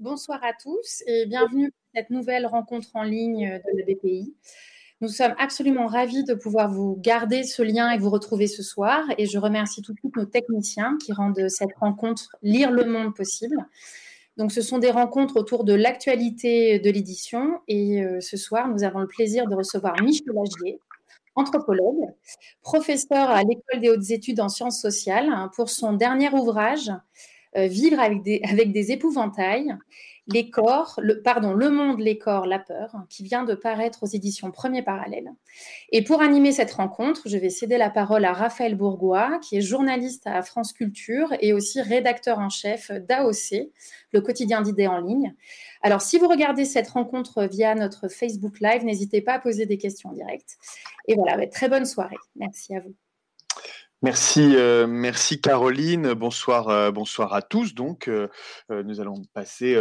Bonsoir à tous et bienvenue pour cette nouvelle rencontre en ligne de la BPI. Nous sommes absolument ravis de pouvoir vous garder ce lien et vous retrouver ce soir. Et je remercie tout de suite nos techniciens qui rendent cette rencontre Lire le monde possible. Donc, ce sont des rencontres autour de l'actualité de l'édition. Et euh, ce soir, nous avons le plaisir de recevoir Michel Lagier, anthropologue, professeur à l'École des hautes études en sciences sociales, hein, pour son dernier ouvrage, vivre avec des, épouvantails, les corps, le, pardon, Le monde, les corps, la peur, qui vient de paraître aux éditions Premier Parallèle. Et pour animer cette rencontre, je vais céder la parole à Raphaël Bourgois, qui est journaliste à France Culture et aussi rédacteur en chef d'AOC, le quotidien d'idées en ligne. Alors, si vous regardez cette rencontre via notre Facebook Live, n'hésitez pas à poser des questions en direct. Et voilà, très bonne soirée. Merci à vous. Merci, euh, merci Caroline. Bonsoir, euh, bonsoir à tous. Donc, euh, nous allons passer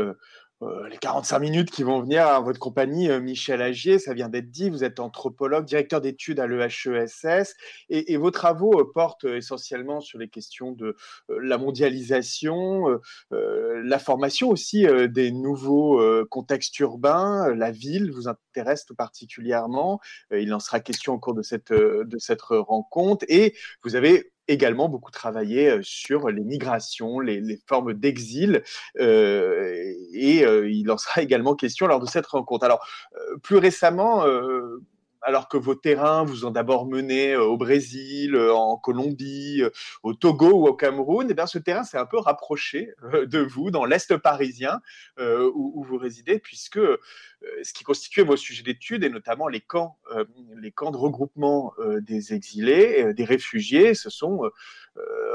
les 45 minutes qui vont venir à votre compagnie, Michel Agier, ça vient d'être dit, vous êtes anthropologue, directeur d'études à l'EHESS, et, vos travaux portent essentiellement sur les questions de la mondialisation, la formation aussi des nouveaux contextes urbains, la ville vous intéresse tout particulièrement, il en sera question au cours de cette, de cette rencontre, et vous avez également beaucoup travaillé sur les migrations, les, formes d'exil, et il en sera également question lors de cette rencontre. Alors, plus récemment, alors que vos terrains vous ont d'abord mené au Brésil, en Colombie, au Togo ou au Cameroun, eh bien ce terrain s'est un peu rapproché de vous dans l'Est parisien où, vous résidez, puisque euh, ce qui constituait vos sujets d'études, et notamment les camps, euh, les camps de regroupement euh, des exilés, des réfugiés, se sont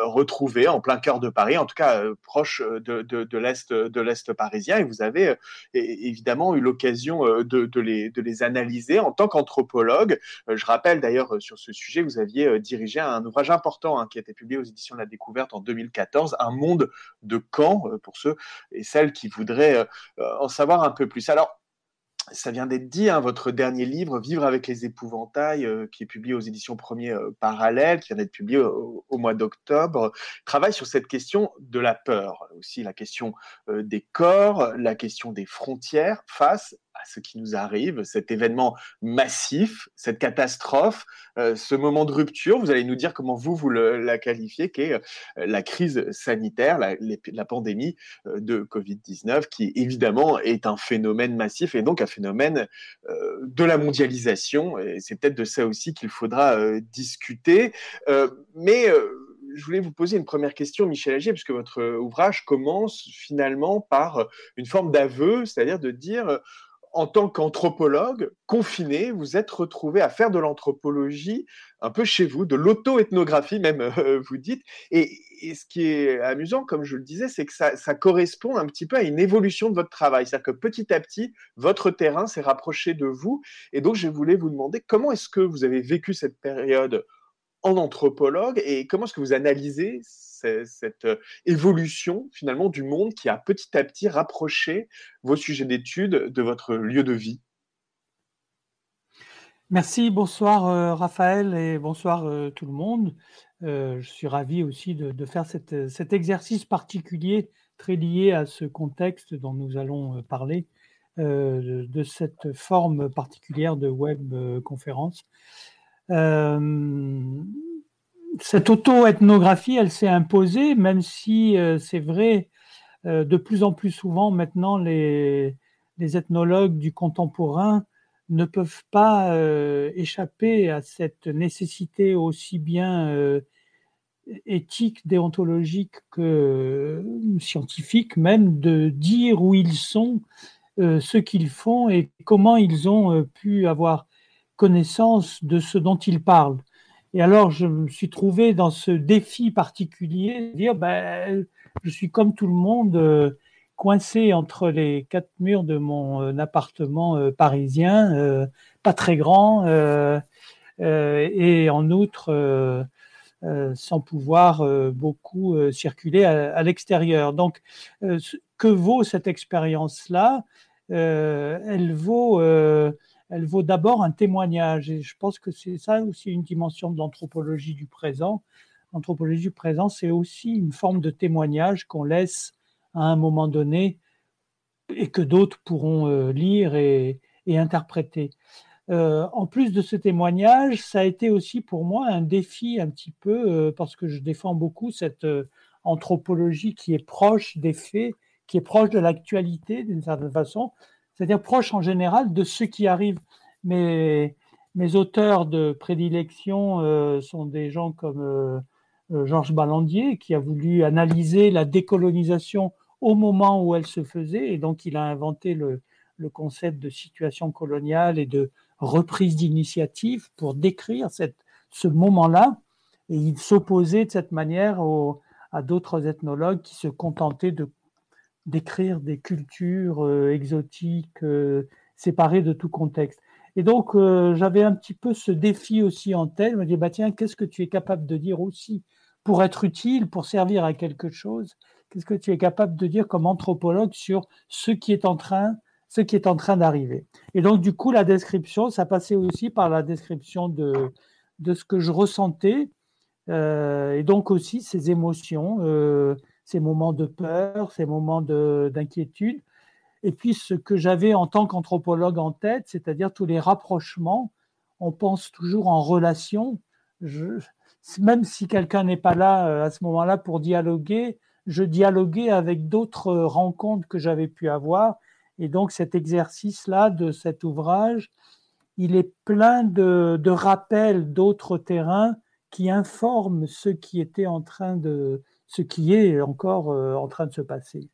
retrouvés en plein cœur de Paris, en tout cas proche de, de, l'est de l'est parisien. Et vous avez évidemment eu l'occasion de, les, analyser en tant qu'anthropologue. Je rappelle d'ailleurs sur ce sujet, vous aviez dirigé un ouvrage important hein, qui a été publié aux éditions de la Découverte en 2014, Un monde de camps, pour ceux et celles qui voudraient en savoir un peu plus. Alors, ça vient d'être dit, hein, votre dernier livre, Vivre avec les épouvantails, euh, qui est publié aux éditions Premier euh, Parallèle, qui vient d'être publié au, mois d'octobre, travaille sur cette question de la peur, aussi la question euh, des corps, la question des frontières face à ce qui nous arrive, cet événement massif, cette catastrophe, euh, ce moment de rupture. Vous allez nous dire comment vous, vous la qualifiez, qui est euh, la crise sanitaire, la, pandémie euh, de Covid-19, qui évidemment est un phénomène massif et donc un phénomène de la mondialisation. Et c'est peut-être de ça aussi qu'il faudra discuter. mais je voulais vous poser une première question, Michel Agier, puisque votre ouvrage commence finalement par une forme d'aveu, c'est-à-dire de dire en tant qu'anthropologue confiné, vous êtes retrouvé à faire de l'anthropologie un peu chez vous, de l'auto-ethnographie même, euh, vous dites. Et, ce qui est amusant, comme je le disais, c'est que ça, correspond un petit peu à une évolution de votre travail. C'est-à-dire que petit à petit, votre terrain s'est rapproché de vous. Et donc, je voulais vous demander comment est-ce que vous avez vécu cette période en anthropologue et comment est-ce que vous analysez cette euh, évolution finalement du monde qui a petit à petit rapproché vos sujets d'études de votre lieu de vie? Merci, bonsoir euh, Raphaël et bonsoir euh, tout le monde. je suis ravi aussi de, faire cet exercice particulier très lié à ce contexte dont nous allons parler, de, cette forme particulière de web conférence cette auto-ethnographie, elle s'est imposée, même si euh, c'est vrai, euh, de plus en plus souvent maintenant, les, ethnologues du contemporain ne peuvent pas euh, échapper à cette nécessité aussi bien éthique, déontologique que scientifique même, de dire où ils sont, ce qu'ils font et comment ils ont pu avoir connaissance de ce dont ils parlent. Et alors, je me suis trouvé dans ce défi particulier, de dire, ben, je suis comme tout le monde, euh, coincé entre les quatre murs de mon euh, appartement euh, parisien, pas très grand, et en outre, sans pouvoir beaucoup circuler à, à l'extérieur. Donc, que vaut cette expérience-là? Elle vaut elle vaut d'abord un témoignage. Et je pense que c'est ça aussi une dimension de l'anthropologie du présent. L'anthropologie du présent, c'est aussi une forme de témoignage qu'on laisse à un moment donné et que d'autres pourront lire et, interpréter. en plus de ce témoignage, ça a été aussi pour moi un défi un petit peu, parce que je défends beaucoup cette anthropologie qui est proche des faits, qui est proche de l'actualité d'une certaine façon, c'est-à-dire proche en général de ce qui arrive. Mes, mes auteurs de prédilection euh, sont des gens comme euh, euh, Georges Ballandier, qui a voulu analyser la décolonisation au moment où elle se faisait, et donc il a inventé le, concept de situation coloniale et de reprise d'initiative pour décrire ce moment-là. Et il s'opposait de cette manière à d'autres ethnologues qui se contentaient de d'écrire des cultures euh, exotiques euh, séparées de tout contexte. Et donc, euh, j'avais un petit peu ce défi aussi en tête. Je me dis, bah, tiens, qu'est-ce que tu es capable de dire aussi pour être utile, pour servir à quelque chose? Qu'est-ce que tu es capable de dire comme anthropologue sur ce qui est en train, ce qui est en train d'arriver? Et donc, du coup, la description, ça passait aussi par la description de, de ce que je ressentais, et donc aussi ces émotions ces moments de peur, ces moments d'inquiétude. Et puis ce que j'avais en tant qu'anthropologue en tête, c'est-à-dire tous les rapprochements, on pense toujours en relation. Même si quelqu'un n'est pas là euh, à ce moment-là pour dialoguer, je dialoguais avec d'autres rencontres que j'avais pu avoir. Et donc cet exercice-là de cet ouvrage, il est plein de, rappels d'autres terrains qui informent ce qui était en train de, ce qui est encore euh, en train de se passer.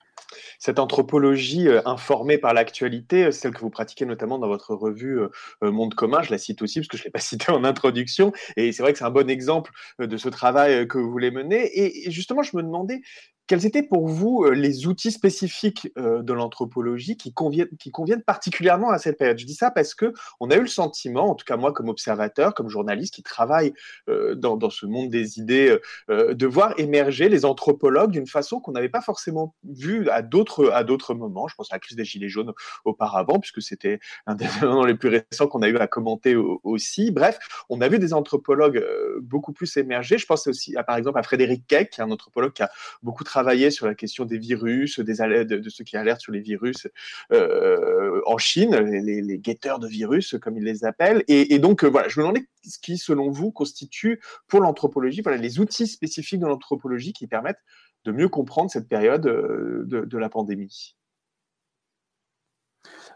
Cette anthropologie euh, informée par l'actualité, euh, celle que vous pratiquez notamment dans votre revue Monde commun, je la cite aussi parce que je ne l'ai pas citée en introduction, et c'est vrai que c'est un bon exemple de ce travail que vous voulez mener. Et justement, je me demandais quels étaient pour vous euh, les outils spécifiques euh, de l'anthropologie qui conviennent, particulièrement à cette période? Je dis ça parce que on a eu le sentiment, en tout cas moi comme observateur, comme journaliste qui travaille euh, dans, ce monde des idées, de voir émerger les anthropologues d'une façon qu'on n'avait pas forcément vue à d'autres moments. Je pense à la crise des gilets jaunes auparavant, puisque c'était un des événements les plus récents qu'on a eu à commenter aussi. Bref, on a vu des anthropologues beaucoup plus émerger. Je pense aussi à par exemple à Frédéric Keck, un anthropologue qui a beaucoup travaillé travaillé sur la question des virus, de, ceux qui alertent sur les virus euh, en Chine, les, guetteurs de virus, comme ils les appellent. Et, donc, euh, voilà, je me demandais ce qui, selon vous, constitue pour l'anthropologie, les outils spécifiques de l'anthropologie qui permettent de mieux comprendre cette période euh, de, la pandémie.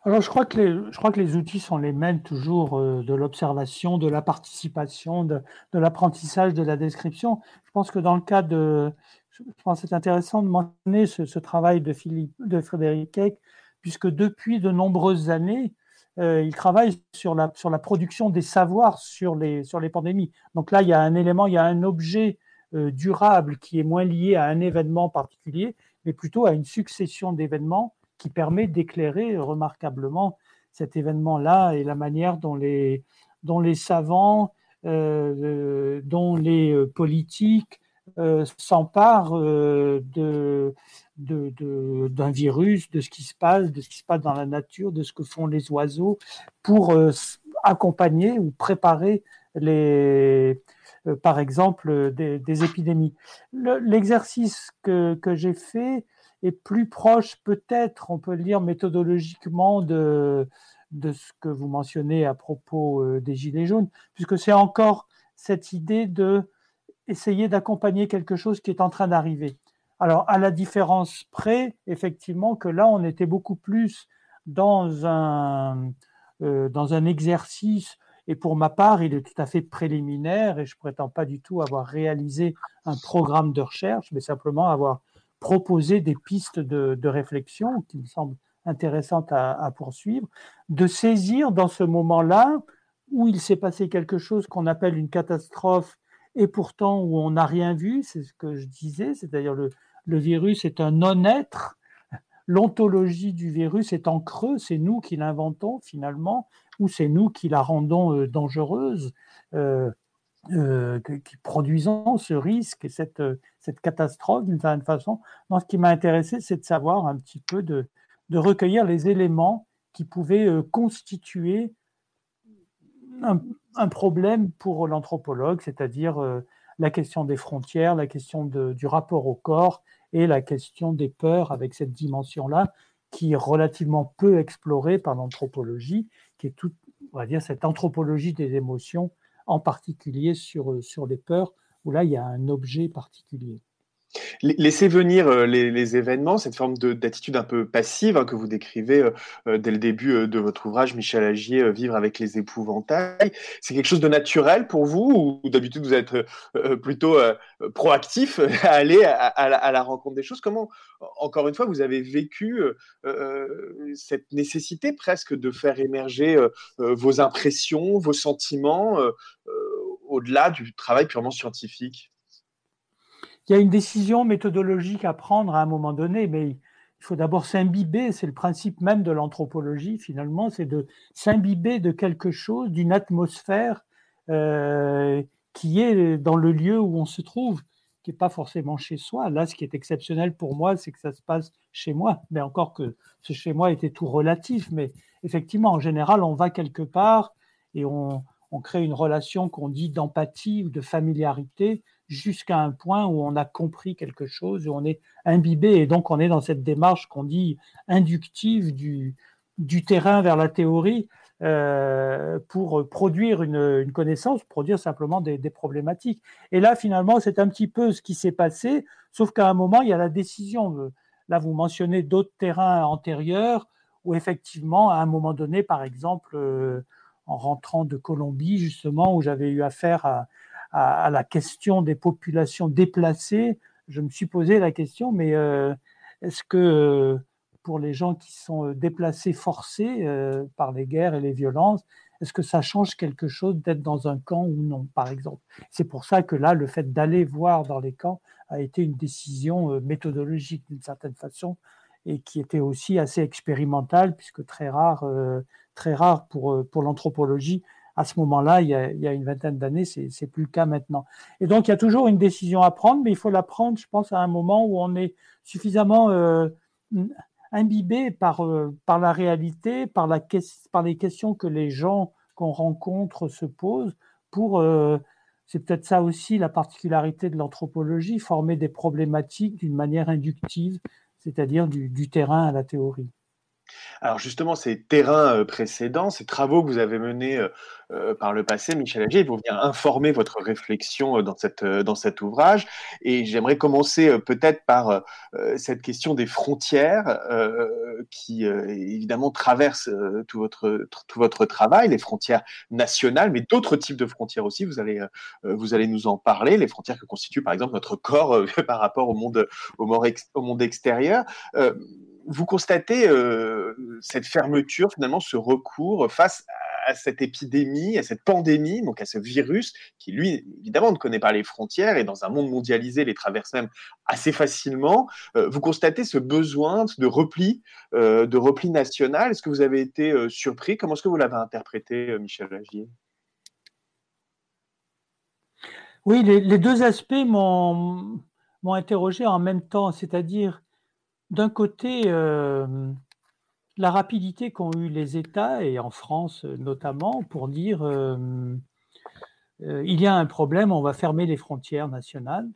Alors, je crois, que les, je crois que les outils sont les mêmes toujours de l'observation, de la participation, de, de l'apprentissage, de la description. Je pense que dans le cas de, je pense que c'est intéressant de mentionner ce, travail de, Philippe, de Frédéric Keck, puisque depuis de nombreuses années, euh, il travaille sur la, sur la production des savoirs sur les, sur les pandémies. Donc là, il y a un élément, il y a un objet euh, durable qui est moins lié à un événement particulier, mais plutôt à une succession d'événements qui permet d'éclairer remarquablement cet événement-là et la manière dont les, dont les savants, euh, dont les politiques, euh, s'empare euh, d'un virus, de ce qui se passe, de ce qui se passe dans la nature, de ce que font les oiseaux, pour euh, accompagner ou préparer les, par exemple, des, épidémies. l'exercice que, j'ai fait est plus proche, peut-être, on peut le dire méthodologiquement, de ce que vous mentionnez à propos des Gilets jaunes, puisque c'est encore cette idée de essayer d'accompagner quelque chose qui est en train d'arriver. Alors, à la différence près, effectivement, que là, on était beaucoup plus dans un, euh, dans un exercice, et pour ma part, il est tout à fait préliminaire, et je prétends pas du tout avoir réalisé un programme de recherche, mais simplement avoir proposé des pistes de, réflexion qui me semblent intéressantes à, à poursuivre, de saisir dans ce moment-là où il s'est passé quelque chose qu'on appelle une catastrophe et pourtant où on n'a rien vu, c'est ce que je disais, c'est-à-dire le, le virus est un non-être, l'ontologie du virus est en creux, c'est nous qui l'inventons finalement, ou c'est nous qui la rendons euh, dangereuse, euh, euh, qui produisons ce risque et cette, catastrophe d'une certaine façon. Non, ce qui m'a intéressé, c'est de savoir un petit peu, de recueillir les éléments qui pouvaient constituer un, problème pour l'anthropologue, c'est-à-dire euh, la question des frontières, la question du rapport au corps et la question des peurs avec cette dimension-là qui est relativement peu explorée par l'anthropologie, qui est toute, on dire, cette anthropologie des émotions, en particulier sur, sur les peurs, où là, il y a un objet particulier. Laissez venir euh, les, événements, cette forme d'attitude un peu passive hein, que vous décrivez euh, euh, dès le début de votre ouvrage, Michel Agier, Vivre avec les épouvantails. C'est quelque chose de naturel pour vous ou d'habitude vous êtes plutôt proactif à aller à, la, rencontre des choses? Comment, encore une fois, vous avez vécu cette nécessité presque de faire émerger vos impressions, vos sentiments au-delà du travail purement scientifique? Il y a une décision méthodologique à prendre à un moment donné, mais il faut d'abord s'imbiber, c'est le principe même de l'anthropologie finalement, c'est de s'imbiber de quelque chose, d'une atmosphère euh, qui est dans le lieu où on se trouve, qui n'est pas forcément chez soi. Là, ce qui est exceptionnel pour moi, c'est que ça se passe chez moi, mais encore que ce chez moi était tout relatif, mais effectivement, en général, on va quelque part et on, on crée une relation qu'on dit d'empathie ou de familiarité jusqu'à un point où on a compris quelque chose, où on est imbibé, et donc on est dans cette démarche qu'on dit inductive du, du terrain vers la théorie euh, pour produire une, connaissance, produire simplement des, problématiques. Et là, finalement, c'est un petit peu ce qui s'est passé, sauf qu'à un moment, il y a la décision. Là, vous mentionnez d'autres terrains antérieurs où effectivement, à un moment donné, par exemple, euh, en rentrant de Colombie, justement, où j'avais eu affaire à, à, la question des populations déplacées, je me suis posé la question, mais euh, est-ce que euh, pour les gens qui sont euh, déplacés forcés par les guerres et les violences, est-ce que ça change quelque chose d'être dans un camp ou non, par exemple? C'est pour ça que là, le fait d'aller voir dans les camps a été une décision méthodologique d'une certaine façon et qui était aussi assez expérimentale, puisque très rare, très rare pour, pour l'anthropologie à ce moment-là, il, y a une vingtaine d'années, c'est, c'est plus le cas maintenant. Et donc, il y a toujours une décision à prendre, mais il faut la prendre, je pense, à un moment où on est suffisamment euh, imbibé par, euh, par la réalité, par les questions que les gens qu'on rencontre se posent pour, euh, c'est peut-être ça aussi la particularité de l'anthropologie, former des problématiques d'une manière inductive, c'est-à-dire du terrain à la théorie. Alors justement, ces terrains euh, précédents, ces travaux que vous avez menés euh, euh, par le passé, Michel Agier, vont venir informer votre réflexion dans, cette, dans cet ouvrage. Et j'aimerais commencer peut-être par cette question des frontières qui évidemment traverse tout, votre, tout votre travail, les frontières nationales, mais d'autres types de frontières aussi. Vous allez, vous allez nous en parler, les frontières que constitue par exemple notre corps par rapport au monde, au monde extérieur vous constatez euh, cette fermeture, finalement, ce recours face à cette épidémie, à cette pandémie, donc à ce virus qui, lui, évidemment, ne connaît pas les frontières et dans un monde mondialisé les traverse même assez facilement. Euh, vous constatez ce besoin de repli, euh, de repli national. Est-ce que vous avez été surpris? Comment est-ce que vous l'avez interprété, Michel Lagier Oui, les deux aspects m'ont interrogé en même temps, c'est-à-dire d'un côté, euh, la rapidité qu'ont eu les États, et en France notamment, pour dire euh, euh, il y a un problème, on va fermer les frontières nationales.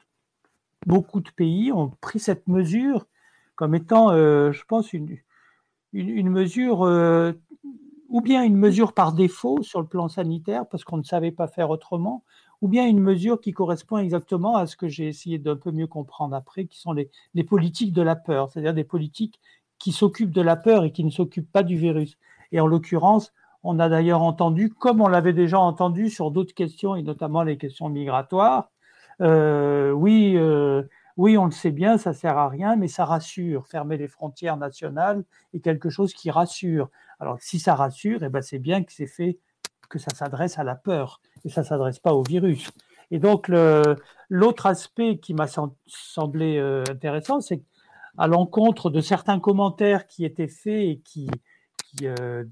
Beaucoup de pays ont pris cette mesure comme étant, je pense, une, une mesure, ou bien une mesure par défaut sur le plan sanitaire, parce qu'on ne savait pas faire autrement, ou bien une mesure qui correspond exactement à ce que j'ai essayé d'un peu mieux comprendre après, qui sont les, politiques de la peur, c'est-à-dire des politiques qui s'occupent de la peur et qui ne s'occupent pas du virus. Et en l'occurrence, on a d'ailleurs entendu, comme on l'avait déjà entendu sur d'autres questions, et notamment les questions migratoires, euh, oui, euh, oui, on le sait bien, ça sert à rien, mais ça rassure. Fermer les frontières nationales est quelque chose qui rassure. Alors, si ça rassure, eh ben, c'est bien que c'est fait que ça s'adresse à la peur et ça ne s'adresse pas au virus. Et donc, l'autre aspect qui m'a semblé euh, intéressant, c'est à l'encontre de certains commentaires qui étaient faits et qui, euh,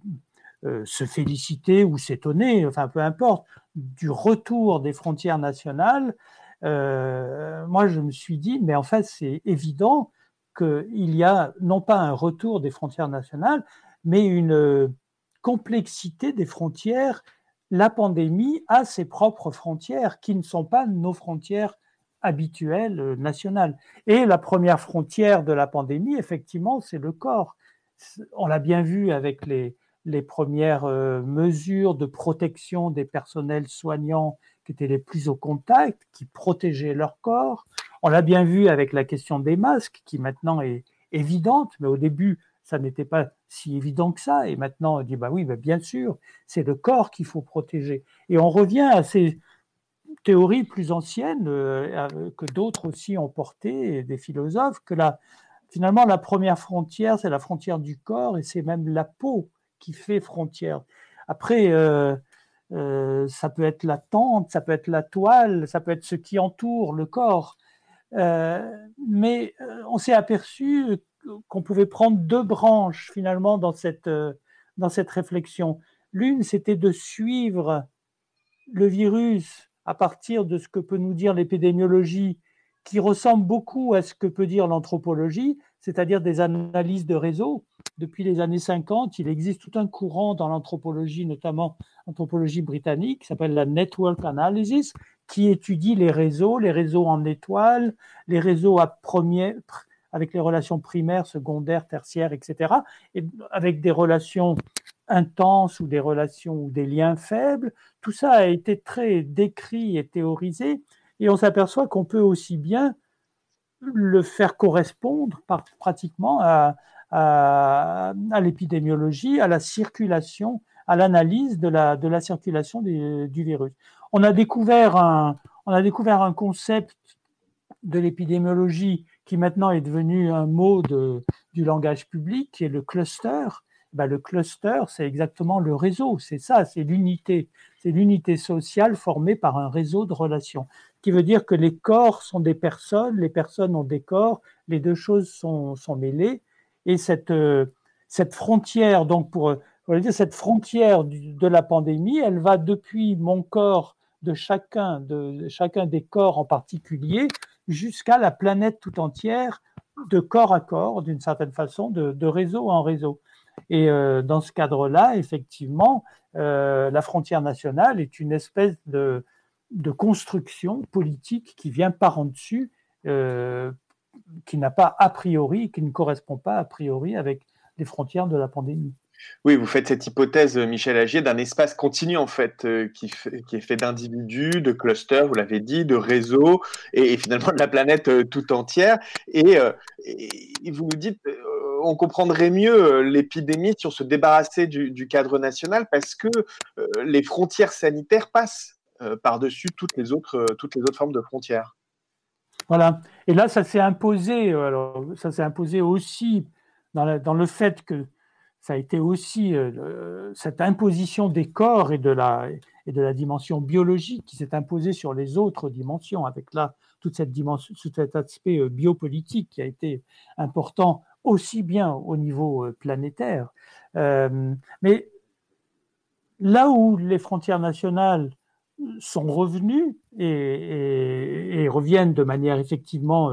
euh, se félicitaient ou s'étonnaient, enfin peu importe, du retour des frontières nationales, moi je me suis dit, mais en fait c'est évident qu'il y a non pas un retour des frontières nationales, mais une complexité des frontières, la pandémie a ses propres frontières qui ne sont pas nos frontières habituelles euh, nationales. Et la première frontière de la pandémie, effectivement, c'est le corps. on l'a bien vu avec les, premières euh, mesures de protection des personnels soignants qui étaient les plus au contact, qui protégeaient leur corps. On l'a bien vu avec la question des masques, qui maintenant est évidente, mais au début, ça n'était pas si évident que ça. Et maintenant, on dit, bah oui, bien sûr, c'est le corps qu'il faut protéger. Et on revient à ces théories plus anciennes euh, que d'autres aussi ont portées, des philosophes, que la, finalement, la première frontière, c'est la frontière du corps et c'est même la peau qui fait frontière. Après, euh, euh, ça peut être la tente, ça peut être la toile, ça peut être ce qui entoure le corps. mais on s'est aperçu qu'on pouvait prendre deux branches finalement dans cette, euh, dans cette réflexion. L'une, c'était de suivre le virus à partir de ce que peut nous dire l'épidémiologie, qui ressemble beaucoup à ce que peut dire l'anthropologie, c'est-à-dire des analyses de réseau. Depuis les années 50, il existe tout un courant dans l'anthropologie, notamment l'anthropologie britannique, qui s'appelle la network analysis, qui étudie les réseaux, les réseaux en étoiles, les réseaux à premier, avec les relations primaires, secondaires, tertiaires, etc., et avec des relations intenses ou des relations ou des liens faibles. Tout ça a été très décrit et théorisé, et on s'aperçoit qu'on peut aussi bien le faire correspondre pratiquement à, l'épidémiologie, à la circulation, à l'analyse de la, de la circulation du, du virus. On a découvert un, on a découvert un concept de l'épidémiologie qui maintenant est devenu un mot de, du langage public, qui est le cluster. Ben, le cluster, c'est exactement le réseau, c'est ça, c'est l'unité. C'est l'unité sociale formée par un réseau de relations, qui veut dire que les corps sont des personnes, les personnes ont des corps, les deux choses sont, mêlées. Et cette, euh, cette frontière, donc pour, dire, cette frontière de la pandémie, elle va depuis mon corps de chacun, de chacun des corps en particulier jusqu'à la planète tout entière, de corps à corps, d'une certaine façon, de, réseau en réseau. Et euh, dans ce cadre-là, effectivement, euh, la frontière nationale est une espèce de, construction politique qui vient par en dessus, euh, qui n'a pas a priori, qui ne correspond pas a priori avec les frontières de la pandémie. Oui, vous faites cette hypothèse, Michel Agier, d'un espace continu en fait, euh, qui, est fait d'individus, de clusters, vous l'avez dit, de réseaux, et, finalement de la planète euh, tout entière. Et, euh, vous nous dites, on comprendrait mieux l'épidémie si on se débarrassait du, cadre national, parce que les frontières sanitaires passent par-dessus toutes les autres formes de frontières. Voilà. Et là, ça s'est imposé. Alors, ça s'est imposé aussi dans le fait que ça a été aussi euh, cette imposition des corps et de la, et de la dimension biologique qui s'est imposée sur les autres dimensions, avec là tout cet aspect euh, biopolitique qui a été important aussi bien au niveau euh, planétaire. mais là où les frontières nationales sont revenues et, et, reviennent de manière effectivement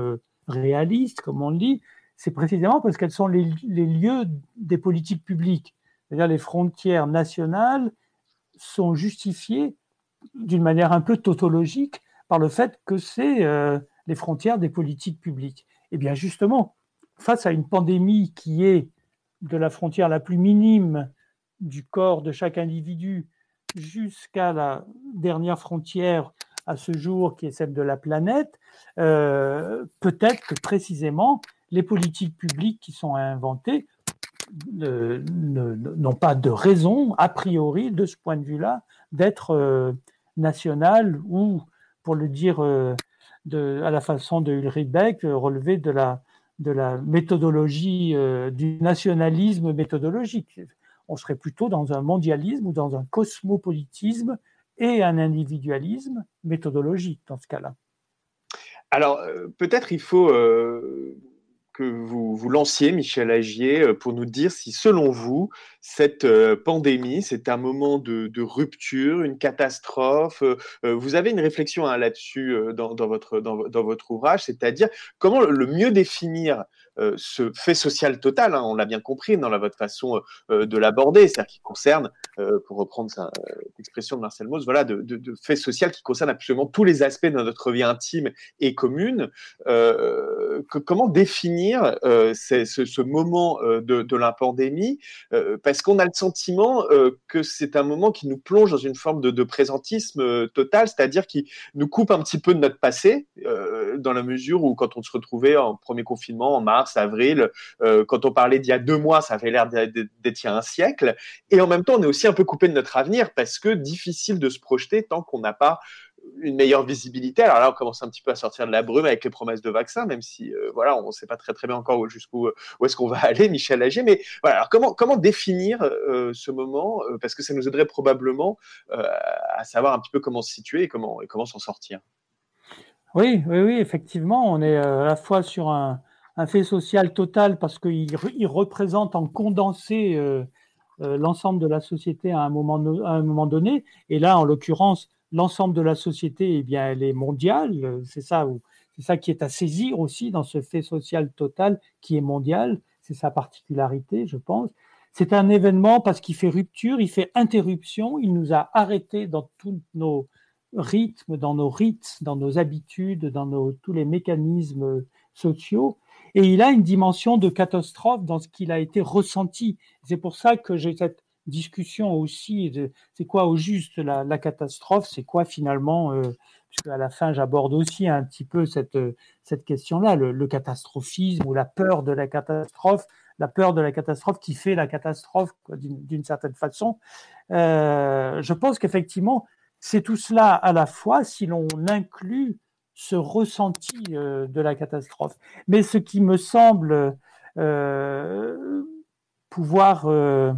réaliste, comme on le dit, c'est précisément parce qu'elles sont les, lieux des politiques publiques. C'est-à-dire les frontières nationales sont justifiées d'une manière un peu tautologique par le fait que c'est euh, les frontières des politiques publiques. Eh bien justement, face à une pandémie qui est de la frontière la plus minime du corps de chaque individu jusqu'à la dernière frontière à ce jour qui est celle de la planète, euh, peut-être que précisément les politiques publiques qui sont inventées n'ont pas de raison, a priori, de ce point de vue-là, d'être euh, nationales ou, pour le dire euh, à la façon de Ulrich Beck, euh, relever de la, méthodologie, du nationalisme méthodologique. On serait plutôt dans un mondialisme ou dans un cosmopolitisme et un individualisme méthodologique dans ce cas-là. Alors, peut-être il faut que vous vous lanciez, Michel Agier, euh, pour nous dire si, selon vous, cette euh, pandémie, c'est un moment de, rupture, une catastrophe. Euh, vous avez une réflexion hein, là-dessus dans, votre, dans, votre ouvrage, c'est-à-dire comment le mieux définir ce fait social total, hein, on l'a bien compris dans votre façon de l'aborder, c'est-à-dire qui concerne, pour reprendre l'expression de Marcel Mauss, voilà, de, fait social qui concerne absolument tous les aspects de notre vie intime et commune. Comment définir ce, moment de, la pandémie Parce qu'on a le sentiment que c'est un moment qui nous plonge dans une forme de, présentisme total, c'est-à-dire qui nous coupe un petit peu de notre passé, euh, dans la mesure où quand on se retrouvait en premier confinement en mars, avril, euh, quand on parlait d'il y a deux mois, ça avait l'air d'être il y a un siècle, et en même temps, on est aussi un peu coupé de notre avenir parce que difficile de se projeter tant qu'on n'a pas une meilleure visibilité. Alors là, on commence un petit peu à sortir de la brume avec les promesses de vaccins, même si euh, voilà, on ne sait pas très très bien encore jusqu'où où est-ce qu'on va aller, Michel Agier. Mais voilà, alors comment comment définir euh, ce moment euh, parce que ça nous aiderait probablement à savoir un petit peu comment se situer et comment et comment s'en sortir. Oui, oui, oui, effectivement, on est à la fois sur un, un fait social total parce qu'il il représente en condensé l'ensemble de la société à un moment donné. Et là, en l'occurrence l'ensemble de la société, eh bien, elle est mondiale. C'est ça, ça qui est à saisir aussi dans ce fait social total qui est mondial. C'est sa particularité, je pense. C'est un événement parce qu'il fait rupture, il fait interruption, il nous a arrêtés dans tous nos rythmes, dans nos rites, dans nos habitudes, dans tous les mécanismes sociaux. Et il a une dimension de catastrophe dans ce qu'il a été ressenti. C'est pour ça que j'ai cette discussion aussi de c'est quoi au juste la, catastrophe, c'est quoi finalement, euh, puisque à la fin j'aborde aussi un petit peu cette, cette question-là, le, le, catastrophisme ou la peur de la catastrophe, la peur de la catastrophe qui fait la catastrophe d'une certaine façon. Euh, je pense qu'effectivement, c'est tout cela à la fois si l'on inclut ce ressenti euh, de la catastrophe. Mais ce qui me semble euh, pouvoir euh,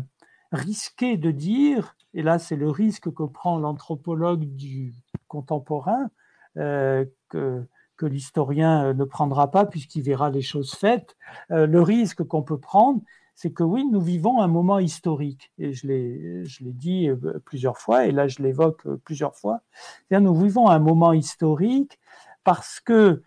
risqué de dire, et là c'est le risque que prend l'anthropologue du contemporain, que, que l'historien ne prendra pas puisqu'il verra les choses faites, le risque qu'on peut prendre, c'est que oui, nous vivons un moment historique, et je l'ai, dit plusieurs fois, et là je l'évoque plusieurs fois, nous vivons un moment historique parce que,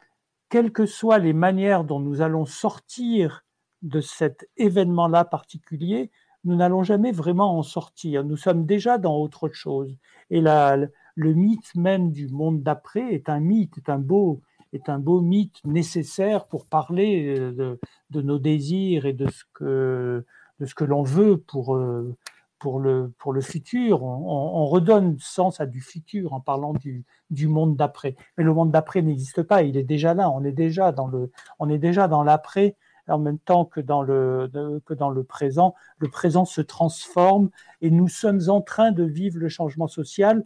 quelles que soient les manières dont nous allons sortir de cet événement-là particulier, nous n'allons jamais vraiment en sortir. Nous sommes déjà dans autre chose. Et le mythe même du monde d'après est un mythe, est un beau, est un beau mythe nécessaire pour parler euh, de, de nos désirs et de ce que, de ce que l'on veut pour, euh, pour, le, pour le futur. On, on, redonne sens à du futur en parlant du, du monde d'après. Mais le monde d'après n'existe pas, il est déjà là, on est déjà dans le, on est déjà dans l'après en même temps que dans le, que dans le présent. Le présent se transforme et nous sommes en train de vivre le changement social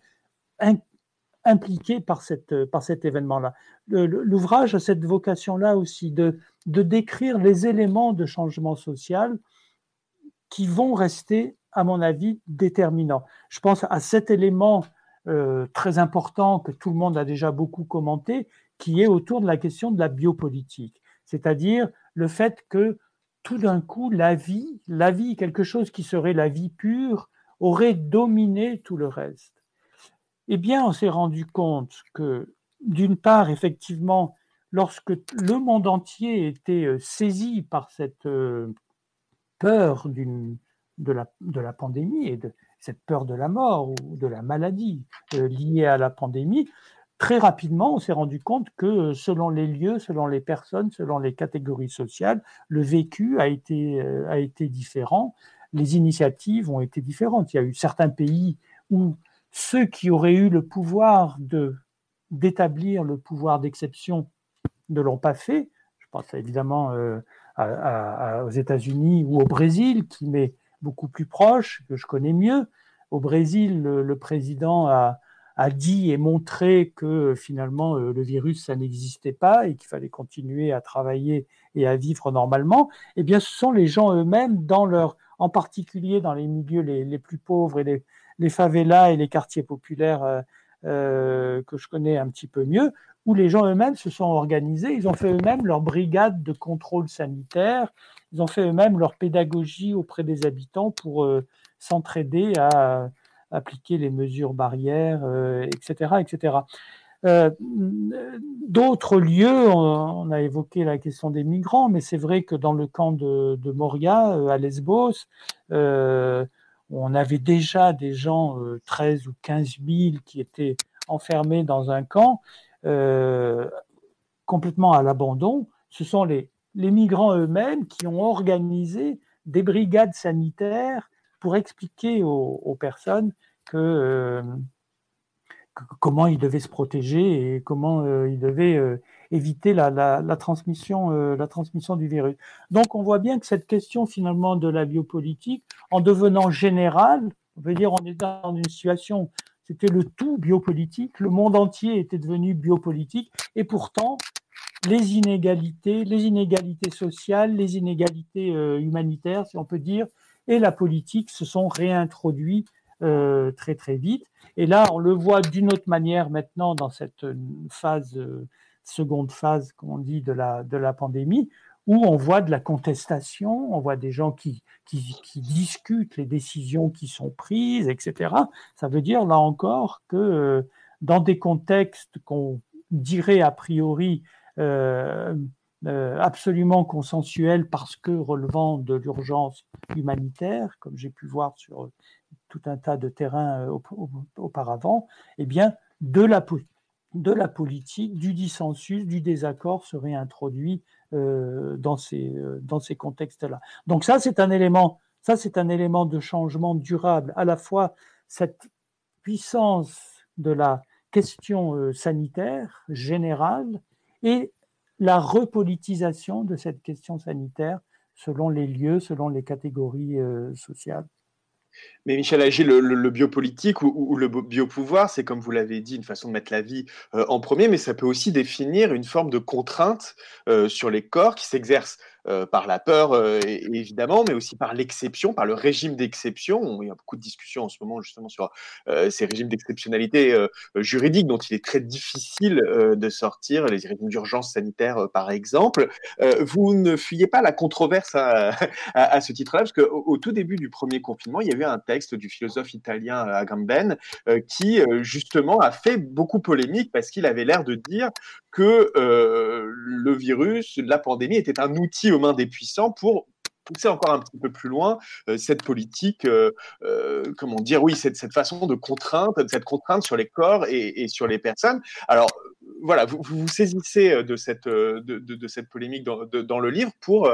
impliqué par, cette, par cet événement-là. L'ouvrage a cette vocation-là aussi de, de décrire les éléments de changement social qui vont rester, à mon avis, déterminants. Je pense à cet élément euh, très important que tout le monde a déjà beaucoup commenté, qui est autour de la question de la biopolitique, c'est-à-dire le fait que tout d'un coup, la vie, la vie, quelque chose qui serait la vie pure, aurait dominé tout le reste. Eh bien, on s'est rendu compte que, d'une part, effectivement, lorsque le monde entier était euh, saisi par cette euh, peur de la, de la pandémie et de cette peur de la mort ou de la maladie euh, liée à la pandémie, très rapidement, on s'est rendu compte que selon les lieux, selon les personnes, selon les catégories sociales, le vécu a été, euh, a été différent, les initiatives ont été différentes. Il y a eu certains pays où ceux qui auraient eu le pouvoir d'établir le pouvoir d'exception ne l'ont pas fait. Je pense évidemment euh, aux États-Unis ou au Brésil, qui m'est beaucoup plus proche, que je connais mieux. Au Brésil, le président a, a dit et montré que finalement euh, le virus, ça n'existait pas et qu'il fallait continuer à travailler et à vivre normalement, eh bien, ce sont les gens eux-mêmes, dans leur, en particulier dans les milieux les, plus pauvres et les, les, favelas et les quartiers populaires euh, euh, que je connais un petit peu mieux, où les gens eux-mêmes se sont organisés, ils ont fait eux-mêmes leur brigade de contrôle sanitaire, ils ont fait eux-mêmes leur pédagogie auprès des habitants pour euh, s'entraider à appliquer les mesures barrières, etc., euh, etc. D'autres lieux, on, a évoqué la question des migrants, mais c'est vrai que dans le camp de, de Moria, à Lesbos, on avait déjà des gens, 13 ou 15 000, qui étaient enfermés dans un camp, complètement à l'abandon. Ce sont les, les migrants eux-mêmes qui ont organisé des brigades sanitaires pour expliquer aux, personnes euh, comment ils devaient se protéger et comment euh, ils devaient euh, éviter la, la, transmission, la transmission du virus. Donc on voit bien que cette question finalement de la biopolitique, en devenant générale, on veut dire on est dans une situation, c'était le tout biopolitique, le monde entier était devenu biopolitique, et pourtant les inégalités, les inégalités sociales, les inégalités humanitaires, si on peut dire, et la politique se sont réintroduits euh, très très vite. Et là, on le voit d'une autre manière maintenant dans cette phase, euh, seconde phase, comme on dit, de la, de la pandémie, où on voit de la contestation, on voit des gens qui, qui, qui discutent les décisions qui sont prises, etc. Ça veut dire, là encore, que euh, dans des contextes qu'on dirait a priori euh, euh, absolument consensuel parce que relevant de l'urgence humanitaire, comme j'ai pu voir sur tout un tas de terrains euh, auparavant, eh bien, de la, de la politique, du dissensus, du désaccord serait introduit euh, dans ces, dans ces contextes-là. Donc ça, c'est un élément, ça, c'est un élément de changement durable, à la fois cette puissance de la question sanitaire générale et la repolitisation de cette question sanitaire selon les lieux, selon les catégories euh, sociales. Mais Michel Agé, le, biopolitique ou, le biopouvoir, c'est comme vous l'avez dit, une façon de mettre la vie euh, en premier, mais ça peut aussi définir une forme de contrainte euh, sur les corps qui s'exercent euh, par la peur, euh, évidemment, mais aussi par l'exception, par le régime d'exception. Il y a beaucoup de discussions en ce moment justement sur euh, ces régimes d'exceptionnalité juridique dont il est très difficile de sortir, les régimes d'urgence sanitaire par exemple. vous ne fuyez pas la controverse à, à, ce titre-là, parce qu'au au tout début du premier confinement, il y avait un texte du philosophe italien Agamben qui justement a fait beaucoup polémique parce qu'il avait l'air de dire que le virus, la pandémie était un outil aux mains des puissants pour pousser encore un petit peu plus loin euh, cette politique, euh, euh, comment dire, oui, cette, façon de contrainte, cette contrainte sur les corps et, sur les personnes. Alors voilà, vous vous, saisissez de cette, de, cette polémique dans, le livre pour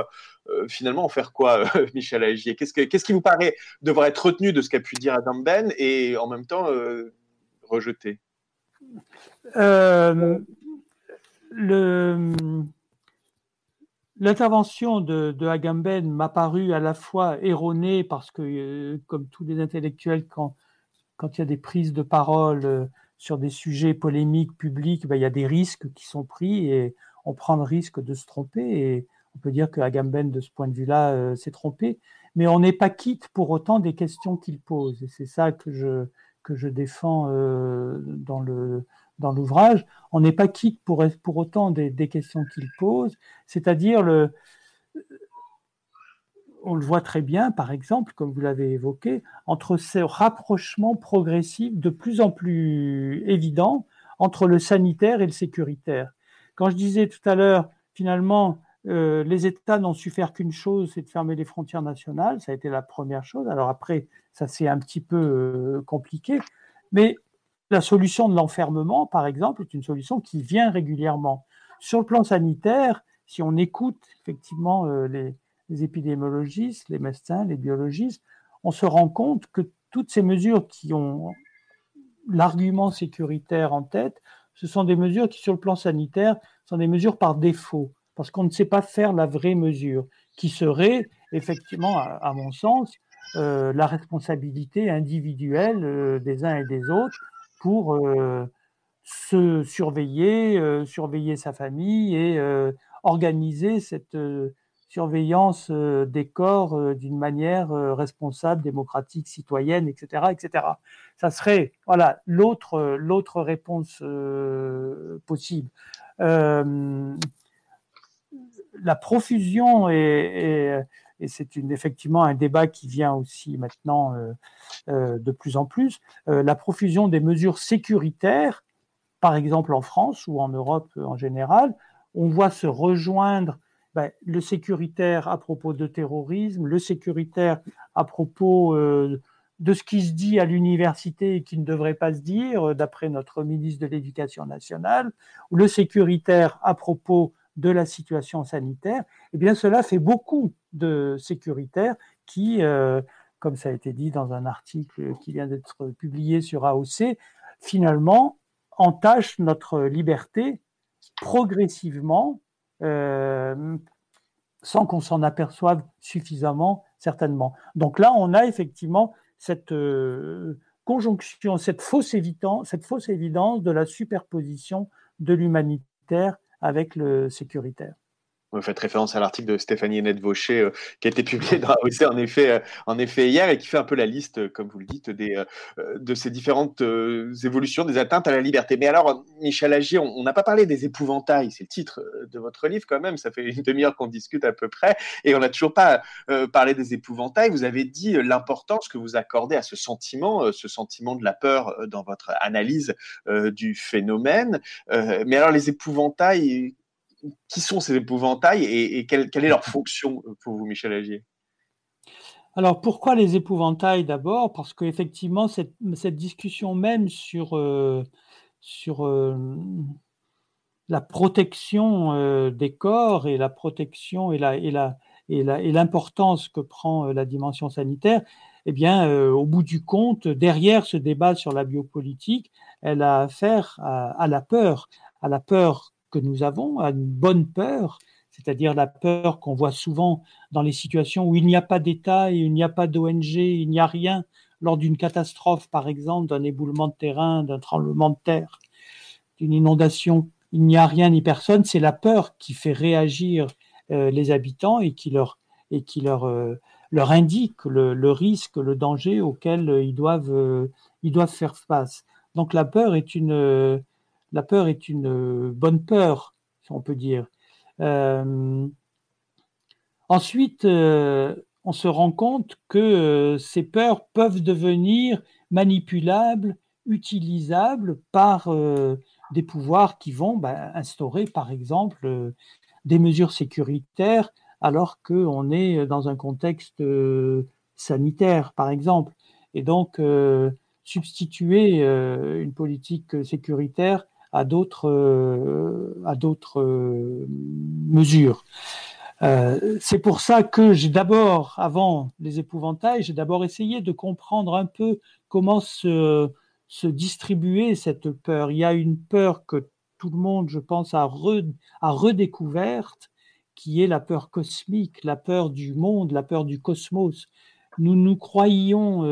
finalement en faire quoi, Michel Agier? Qu'est-ce qu'est-ce qui vous paraît devoir être retenu de ce qu'a pu dire Adam Ben et en même temps rejeté? L'intervention de, Agamben m'a paru à la fois erronée parce que, euh, comme tous les intellectuels, quand, quand il y a des prises de parole euh, sur des sujets polémiques publics, ben, il y a des risques qui sont pris et on prend le risque de se tromper. Et on peut dire que Agamben, de ce point de vue-là, euh, s'est trompé. Mais on n'est pas quitte pour autant des questions qu'il pose. Et c'est ça que je, que je défends dans le, dans l'ouvrage, on n'est pas quitte pour, pour autant des, questions qu'il pose, c'est-à-dire le, on le voit très bien, par exemple, comme vous l'avez évoqué, entre ce rapprochement progressif de plus en plus évident entre le sanitaire et le sécuritaire. Quand je disais tout à l'heure, finalement, euh, les États n'ont su faire qu'une chose, c'est de fermer les frontières nationales. Ça a été la première chose. Alors après, ça s'est un petit peu euh, compliqué. Mais la solution de l'enfermement, par exemple, est une solution qui vient régulièrement. Sur le plan sanitaire, si on écoute effectivement euh, les, épidémiologistes, les médecins, les biologistes, on se rend compte que toutes ces mesures qui ont l'argument sécuritaire en tête, ce sont des mesures qui, sur le plan sanitaire, sont des mesures par défaut, parce qu'on ne sait pas faire la vraie mesure, qui serait effectivement, à, mon sens, euh, la responsabilité individuelle euh, des uns et des autres pour euh, se surveiller, euh, surveiller sa famille et euh, organiser cette surveillance des corps d'une manière responsable, démocratique, citoyenne, etc., etc. Ça serait voilà l'autre l'autre réponse possible. la profusion est, et c'est effectivement un débat qui vient aussi maintenant euh, euh, de plus en plus, euh, la profusion des mesures sécuritaires par exemple en France ou en Europe en général, on voit se rejoindre ben, le sécuritaire à propos de terrorisme, le sécuritaire à propos de ce qui se dit à l'université et qui ne devrait pas se dire, d'après notre ministre de l'Éducation nationale, ou le sécuritaire à propos de la situation sanitaire, eh bien cela fait beaucoup de sécuritaires qui, euh, comme ça a été dit dans un article qui vient d'être publié sur AOC, finalement entachent notre liberté progressivement, euh, sans qu'on s'en aperçoive suffisamment, certainement. Donc là, on a effectivement cette euh, conjonction, cette fausse évidence de la superposition de l'humanitaire avec le sécuritaire. Vous faites référence à l'article de Stéphanie Hennette Vaucher euh, qui a été publié dans AOC en effet, euh, en effet hier et qui fait un peu la liste, euh, comme vous le dites, des, de ces différentes évolutions des atteintes à la liberté. Mais alors, Michel Agier, on n'a pas parlé des épouvantails, c'est le titre de votre livre quand même, ça fait une demi-heure qu'on discute à peu près et on n'a toujours pas parlé des épouvantails. Vous avez dit l'importance que vous accordez à ce sentiment, ce sentiment de la peur dans votre analyse du phénomène. mais alors, les épouvantails, qui sont ces épouvantails et, quelle, est leur fonction pour vous, Michel Agier alors pourquoi les épouvantails d'abord? Parce qu'effectivement, cette, cette, discussion même sur, euh, sur euh, la protection euh, des corps et la protection et l'importance et que prend la dimension sanitaire, eh bien, au bout du compte, derrière ce débat sur la biopolitique, elle a affaire à la peur, à la peur que nous avons, à une bonne peur, c'est-à-dire la peur qu'on voit souvent dans les situations où il n'y a pas d'État il n'y a pas d'ONG, il n'y a rien lors d'une catastrophe, par exemple, d'un éboulement de terrain, d'un tremblement de terre, d'une inondation, il n'y a rien ni personne, c'est la peur qui fait réagir euh, les habitants et qui leur, et qui leur, euh, leur indique le, risque, le danger auquel ils doivent, ils doivent faire face. Donc la peur est une, la peur est une euh, bonne peur, si on peut dire. Euh, ensuite, euh, on se rend compte que ces peurs peuvent devenir manipulables, utilisables par des pouvoirs qui vont bah, instaurer, par exemple, des mesures sécuritaires alors qu'on est dans un contexte sanitaire, par exemple. Et donc, substituer une politique sécuritaire à d'autres euh, à d'autres euh, mesures. Euh, c'est pour ça que j'ai d'abord, avant les épouvantails, j'ai d'abord essayé de comprendre un peu comment se, se distribuer cette peur. Il y a une peur que tout le monde, je pense, a, redécouverte, qui est la peur cosmique, la peur du monde, la peur du cosmos. Nous nous croyions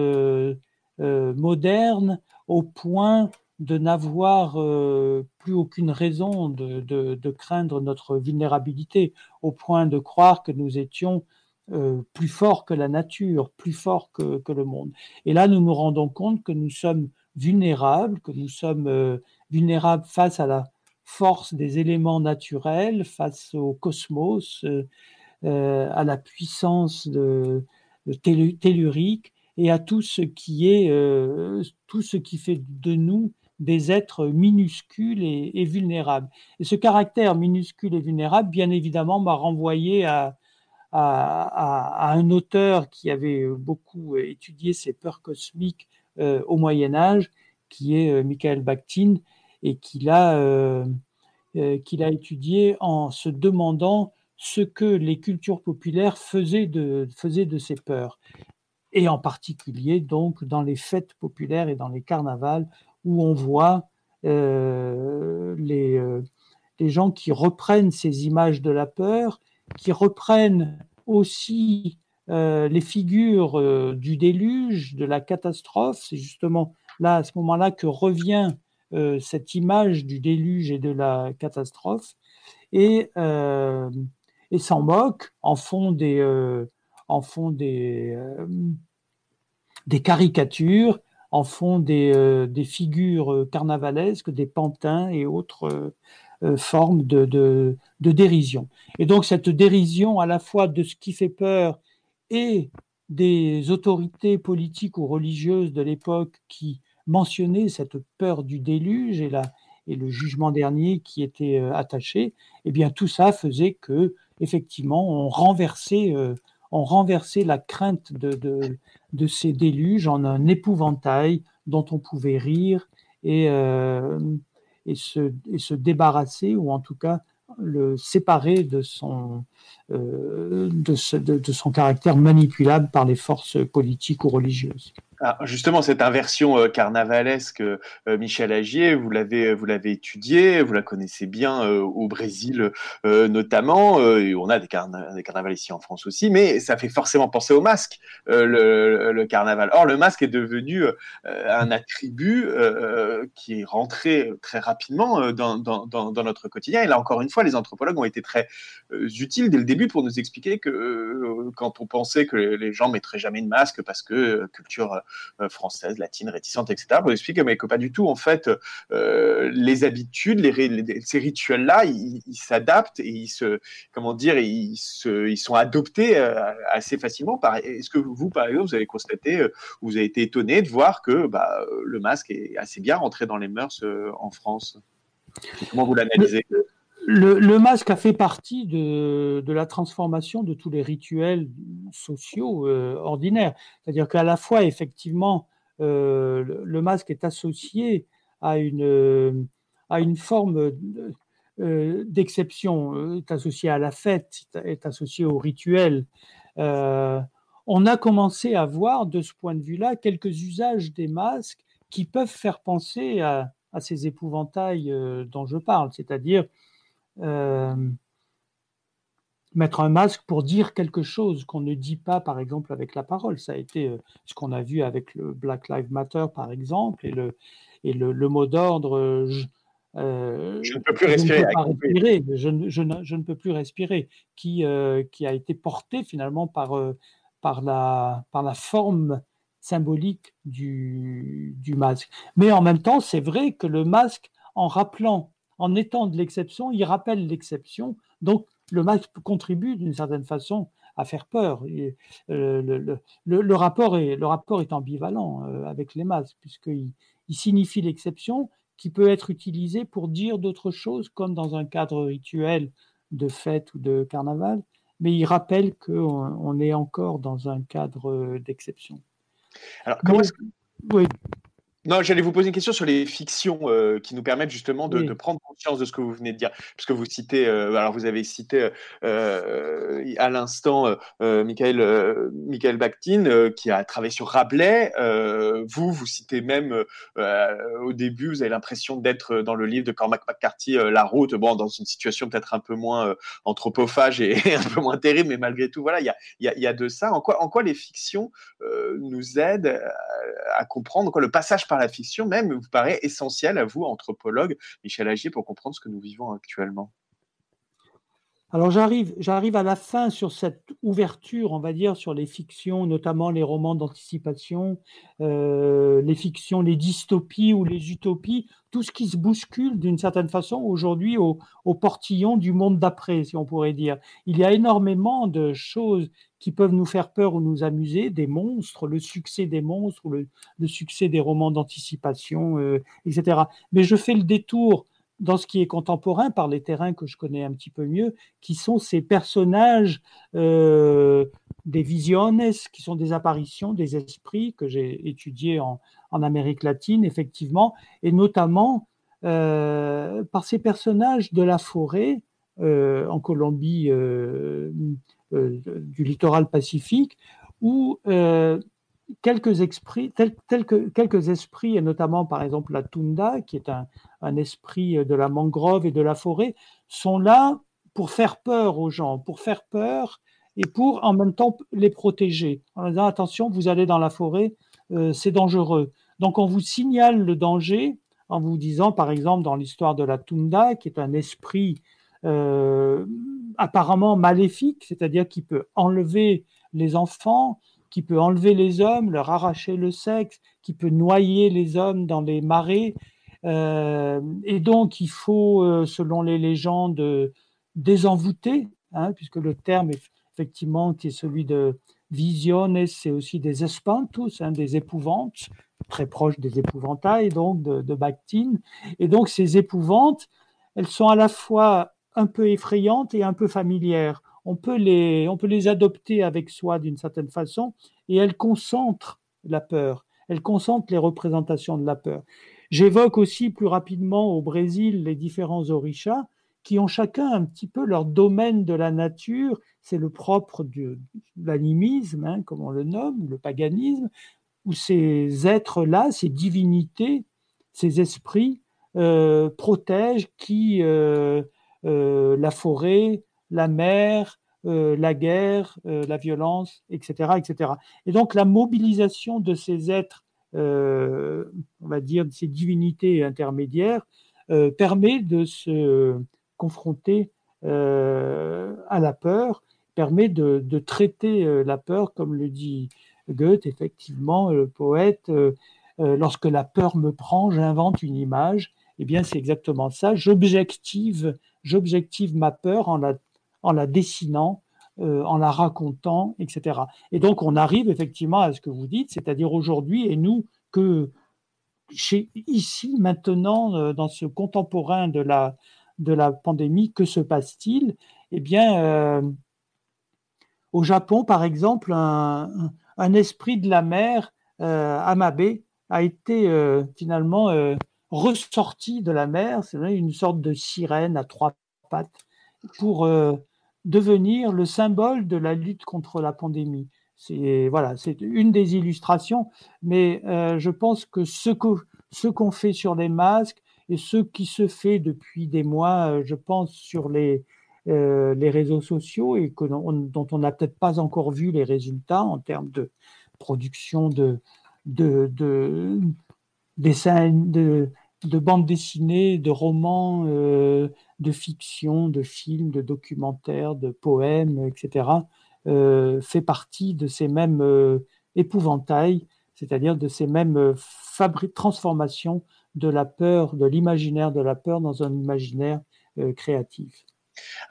modernes au point de n'avoir euh, plus aucune raison de, craindre notre vulnérabilité, au point de croire que nous étions euh, plus forts que la nature, plus forts que, le monde. Et là, nous nous rendons compte que nous sommes vulnérables, que nous sommes euh, vulnérables face à la force des éléments naturels, face au cosmos, à la puissance de, tellurique et à tout ce qui est, tout ce qui fait de nous des êtres minuscules et, vulnérables. Et ce caractère minuscule et vulnérable, bien évidemment, m'a renvoyé à, un auteur qui avait beaucoup étudié ces peurs cosmiques euh, au Moyen Âge, qui est euh, Michael Bakhtin, et euh, qu'il a étudié en se demandant ce que les cultures populaires faisaient de, faisaient de ces peurs et en particulier donc dans les fêtes populaires et dans les carnavals où on voit euh, les, euh, les, gens qui reprennent ces images de la peur, qui reprennent aussi euh, les figures du déluge, de la catastrophe. C'est justement là, à ce moment-là, que revient cette image du déluge et de la catastrophe, et, s'en moquent, en font des, en font des caricatures font des, euh, figures euh, carnavalesques, des pantins et autres euh, formes de, dérision. Et donc cette dérision à la fois de ce qui fait peur et des autorités politiques ou religieuses de l'époque qui mentionnaient cette peur du déluge et le jugement dernier qui était attaché, eh bien tout ça faisait que effectivement on renversait, on renversait la crainte de, ces déluges en un épouvantail dont on pouvait rire et, et, se, débarrasser ou en tout cas le séparer de son, euh, de, de, son caractère manipulable par les forces politiques ou religieuses. Ah, justement, cette inversion euh, carnavalesque, euh, Michel Agier, vous l'avez vous l'avez étudiée, vous la connaissez bien euh, au Brésil notamment, et on a des, des, carnavals ici en France aussi, mais ça fait forcément penser au masque, le, carnaval. Or, le masque est devenu un attribut qui est rentré très rapidement dans, notre quotidien. Et là, encore une fois, les anthropologues ont été très utiles dès le début pour nous expliquer que quand on pensait que les gens mettraient jamais de masque parce que culture euh, française, latine, réticente, etc. Pour expliquer mais que pas du tout. En fait, euh, les habitudes, ces rituels-là, ils s'adaptent et ils se, comment dire, ils sont adoptés euh, assez facilement. Est-ce que vous, par exemple, vous avez constaté, vous avez été étonné de voir que bah, le masque est assez bien rentré dans les mœurs en France? Comment vous l'analysez? Le, masque a fait partie de, la transformation de tous les rituels sociaux euh, ordinaires. C'est-à-dire qu'à la fois, effectivement, euh, le, masque est associé à une, euh, forme d'exception, est associé à la fête, est associé au rituel. on a commencé à voir de ce point de vue-là quelques usages des masques qui peuvent faire penser à, à ces épouvantails dont je parle, c'est-à-dire mettre un masque pour dire quelque chose qu'on ne dit pas, par exemple, avec la parole. Ça a été euh, ce qu'on a vu avec le Black Lives Matter, par exemple, et le, et le, mot d'ordre. Je, ne peux plus respirer. Je ne, peux plus respirer, qui, qui a été porté finalement par, par, la, par la forme symbolique du, du masque. Mais en même temps, c'est vrai que le masque, en rappelant en étant de l'exception, il rappelle l'exception. Donc, le masque contribue d'une certaine façon à faire peur. Et, euh, le, rapport est, le rapport est ambivalent euh, avec les masques, puisqu'il il signifie l'exception qui peut être utilisé pour dire d'autres choses, comme dans un cadre rituel de fête ou de carnaval, mais il rappelle qu'on on est encore dans un cadre d'exception. Alors, comment est-ce que... Oui. Non, j'allais vous poser une question sur les fictions euh, qui nous permettent justement de, prendre conscience de ce que vous venez de dire. Puisque vous citez, euh, alors vous avez cité euh, à l'instant Michael, Michael Bakhtin qui a travaillé sur Rabelais. vous, vous citez même au début, vous avez l'impression d'être dans le livre de Cormac McCarthy, La route, bon, dans une situation peut-être un peu moins anthropophage et, un peu moins terrible, mais malgré tout, voilà, il y a, y, a, y a, de ça. En quoi, en quoi les fictions nous aident à comprendre quoi, le passage par la fiction même vous paraît essentiel à vous, anthropologue Michel Agier, pour comprendre ce que nous vivons actuellement? Alors j'arrive, j'arrive à la fin sur cette ouverture, on va dire, sur les fictions, notamment les romans d'anticipation, euh, les fictions, les dystopies ou les utopies, tout ce qui se bouscule d'une certaine façon aujourd'hui au, portillon du monde d'après, si on pourrait dire. Il y a énormément de choses qui peuvent nous faire peur ou nous amuser, des monstres, le succès des monstres le, succès des romans d'anticipation, euh, etc. Mais je fais le détour dans ce qui est contemporain par les terrains que je connais un petit peu mieux, qui sont ces personnages euh, des visiones, qui sont des apparitions des esprits que j'ai étudiés en, Amérique latine, effectivement, et notamment euh, par ces personnages de la forêt euh, en Colombie du littoral pacifique, où quelques esprits, que, quelques esprits, et notamment par exemple la tunda, qui est un, esprit de la mangrove et de la forêt, sont là pour faire peur aux gens, pour faire peur et pour en même temps les protéger. En disant attention, vous allez dans la forêt, euh, c'est dangereux. Donc on vous signale le danger en vous disant, par exemple, dans l'histoire de la tunda, qui est un esprit euh, apparemment maléfique, c'est-à-dire qui peut enlever les enfants, qui peut enlever les hommes, leur arracher le sexe, qui peut noyer les hommes dans les marais. Euh, et donc, il faut, euh, selon les légendes, désenvoûter, hein, puisque le terme, effectivement, qui est celui de visiones, c'est aussi des espantos, hein, des épouvantes, très proche des épouvantails, donc de, de Bakhtin. Et donc ces épouvantes, elles sont à la fois un peu effrayantes et un peu familières. On peut les, on peut les adopter avec soi d'une certaine façon et elles concentrent la peur. Elles concentrent les représentations de la peur. J'évoque aussi plus rapidement au Brésil les différents orishas qui ont chacun un petit peu leur domaine de la nature. C'est le propre de l'animisme, hein, comme on le nomme, le paganisme, où ces êtres-là, ces divinités, ces esprits euh, protègent qui euh, euh, la forêt, la mer, la guerre, la violence, etc., etc. Et donc la mobilisation de ces êtres, on va dire, de ces divinités intermédiaires, permet de se confronter à la peur, permet de, de traiter la peur, comme le dit Goethe, effectivement, le poète, lorsque la peur me prend, j'invente une image eh bien, c'est exactement ça. J'objective, j'objective ma peur en la, en la dessinant, euh, en la racontant, etc. Et donc, on arrive effectivement à ce que vous dites, c'est-à-dire aujourd'hui, et nous, que ici, maintenant, euh, dans ce contemporain de la, de la pandémie, que se passe-t-il? Eh bien, euh, au Japon, par exemple, un, esprit de la mer, Amabe, a été finalement ressorti de la mer, c'est une sorte de sirène à trois pattes, pour devenir le symbole de la lutte contre la pandémie. C'est voilà, c'est une des illustrations, mais euh, je pense que ce qu'on fait sur les masques et ce qui se fait depuis des mois, euh, je pense sur les les réseaux sociaux et que dont on n'a peut-être pas encore vu les résultats en termes de production de de, de dessins de de bandes dessinées, de romans, euh, de fiction, de films, de documentaires, de poèmes, etc., euh, fait partie de ces mêmes euh, épouvantails, c'est-à-dire de ces mêmes transformations de la peur, de l'imaginaire de la peur dans un imaginaire créatif.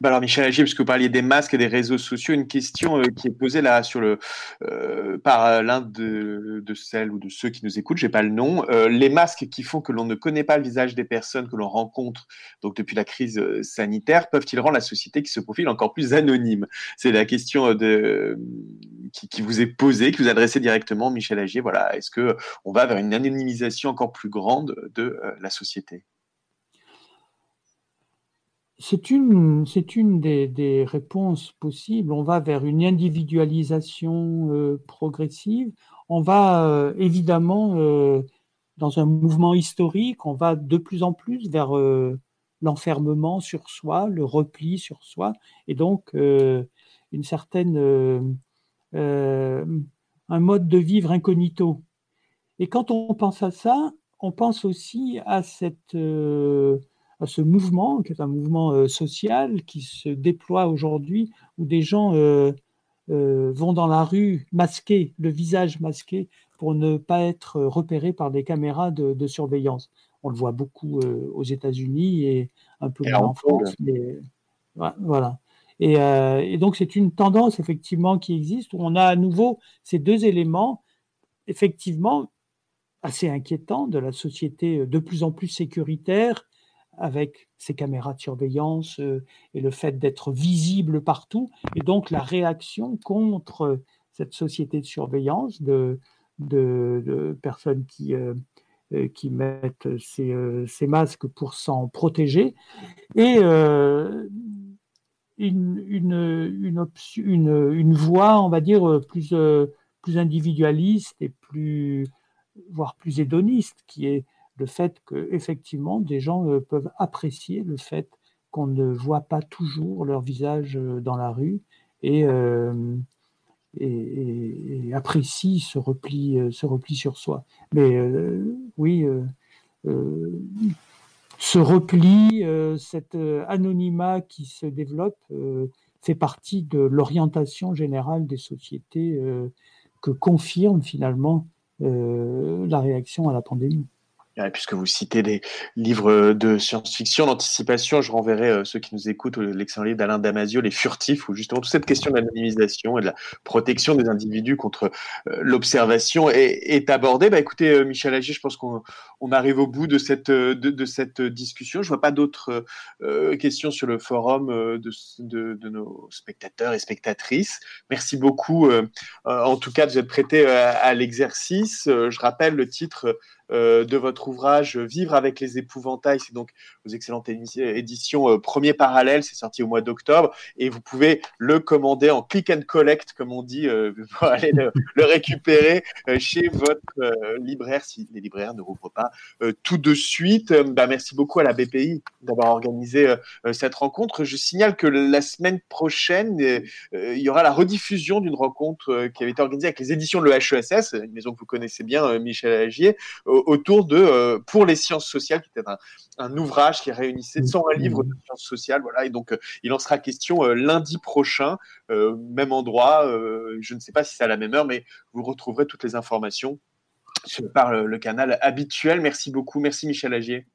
Bah alors Michel Agier, parce que vous parliez des masques et des réseaux sociaux, une question euh, qui est posée là sur le euh, par euh, l'un de, celles ou de ceux qui nous écoutent, j'ai pas le nom. les masques qui font que l'on ne connaît pas le visage des personnes que l'on rencontre donc depuis la crise sanitaire peuvent-ils rendre la société qui se profile encore plus anonyme? C'est la question qui, vous est posée, qui vous adressée directement, Michel Agier. Voilà, est-ce que on va vers une anonymisation encore plus grande de la société? C'est une, c'est une des, réponses possibles. On va vers une individualisation euh, progressive. On va euh, évidemment, euh, dans un mouvement historique, on va de plus en plus vers l'enfermement sur soi, le repli sur soi, et donc une certaine, un mode de vivre incognito. Et quand on pense à ça, on pense aussi à cette à ce mouvement, qui est un mouvement euh, social qui se déploie aujourd'hui, où des gens euh, euh, vont dans la rue masqués, le visage masqué, pour ne pas être repérés par des caméras de, surveillance. On le voit beaucoup aux États-Unis et un peu moins en France. Mais, voilà. Et, et donc c'est une tendance effectivement qui existe où on a à nouveau ces deux éléments effectivement assez inquiétants de la société de plus en plus sécuritaire avec ces caméras de surveillance euh, et le fait d'être visible partout, et donc la réaction contre cette société de surveillance de, de, personnes qui, euh, euh, qui mettent ces, ces, masques pour s'en protéger, et une, une, une, une, voie, on va dire, plus, plus individualiste et plus, voire plus hédoniste, qui est le fait que effectivement des gens euh, peuvent apprécier le fait qu'on ne voit pas toujours leur visage euh, dans la rue et, euh, apprécient ce repli, ce repli sur soi. Mais oui, ce repli, cet anonymat qui se développe fait partie de l'orientation générale des sociétés que confirme finalement la réaction à la pandémie. Puisque vous citez des livres de science-fiction, d'anticipation, je renverrai euh, ceux qui nous écoutent l'excellent livre d'Alain Damasio, Les Furtifs, où justement toute cette question de l'anonymisation et de la protection des individus contre euh, l'observation est, abordée. Bah, écoutez, euh, Michel Agier, je pense qu'on arrive au bout de cette, de, cette discussion. Je ne vois pas d'autres questions sur le forum de, de, nos spectateurs et spectatrices. Merci beaucoup, en tout cas, de vous être prêté à l'exercice. Je rappelle le titre euh, de votre ouvrage Vivre avec les épouvantails. C'est donc aux excellentes éditions euh, Premier Parallèle. C'est sorti au mois d'octobre et vous pouvez le commander en click and collect, comme on dit, euh, pour aller le, récupérer chez votre libraire si les libraires ne rouvrent pas tout de suite. Bah, merci beaucoup à la BPI d'avoir organisé cette rencontre. Je signale que la semaine prochaine, il y aura la rediffusion d'une rencontre qui avait été organisée avec les éditions de l'EHESS, une maison que vous connaissez bien, Michel Agier, autour de euh, Pour les sciences sociales, qui était un, ouvrage qui réunissait 101 livres de sciences sociales. Voilà, et donc euh, il en sera question euh, lundi prochain, même endroit. je ne sais pas si c'est à la même heure, mais vous retrouverez toutes les informations par le, le canal habituel. Merci beaucoup. Merci Michel Agier.